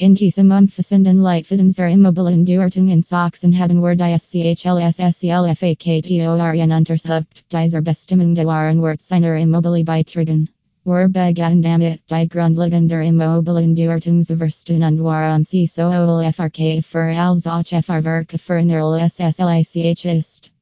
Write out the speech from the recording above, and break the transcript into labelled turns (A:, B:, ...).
A: In case diesem umfassenden are immobile and Beurtung in Sachsen haben wir die SCHLSSCLFAKTORN untersucht, dieser Bestimmung der Warenwert seiner by beitragen. Word begatten damit, die grundlegende Immobilienbeurtungsversten und waren sie so FRK für als auch FR Werke für SSLICH ist.